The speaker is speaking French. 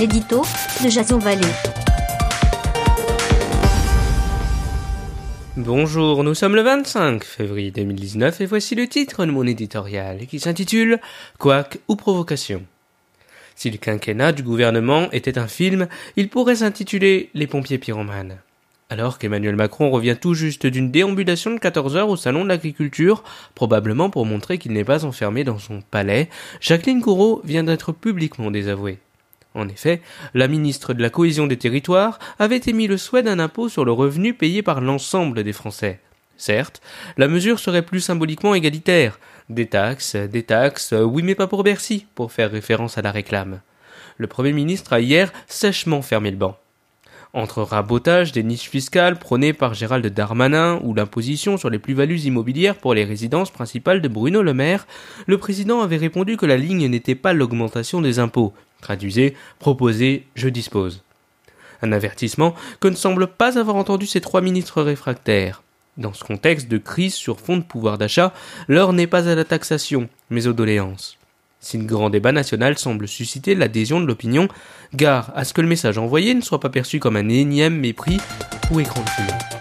l'édito de Jason. Bonjour, nous sommes le 25 février 2019 et voici le titre de mon éditorial qui s'intitule Quack ou provocation. Si le quinquennat du gouvernement était un film, il pourrait s'intituler Les pompiers pyromanes. Alors qu'Emmanuel Macron revient tout juste d'une déambulation de 14 heures au salon de l'agriculture, probablement pour montrer qu'il n'est pas enfermé dans son palais, Jacqueline Gouraud vient d'être publiquement désavouée. En effet, la ministre de la Cohésion des Territoires avait émis le souhait d'un impôt sur le revenu payé par l'ensemble des Français. Certes, la mesure serait plus symboliquement égalitaire. Des taxes, des taxes, oui mais pas pour Bercy, pour faire référence à la réclame. Le Premier ministre a hier sèchement fermé le banc. Entre rabotage des niches fiscales prônées par Gérald Darmanin ou l'imposition sur les plus-values immobilières pour les résidences principales de Bruno Le Maire, le président avait répondu que la ligne n'était pas l'augmentation des impôts. Traduisez, proposez, je dispose. Un avertissement que ne semblent pas avoir entendu ces trois ministres réfractaires. Dans ce contexte de crise sur fond de pouvoir d'achat, l'heure n'est pas à la taxation, mais aux doléances. Si le grand débat national semble susciter l'adhésion de l'opinion, gare à ce que le message envoyé ne soit pas perçu comme un énième mépris ou écran de fumée.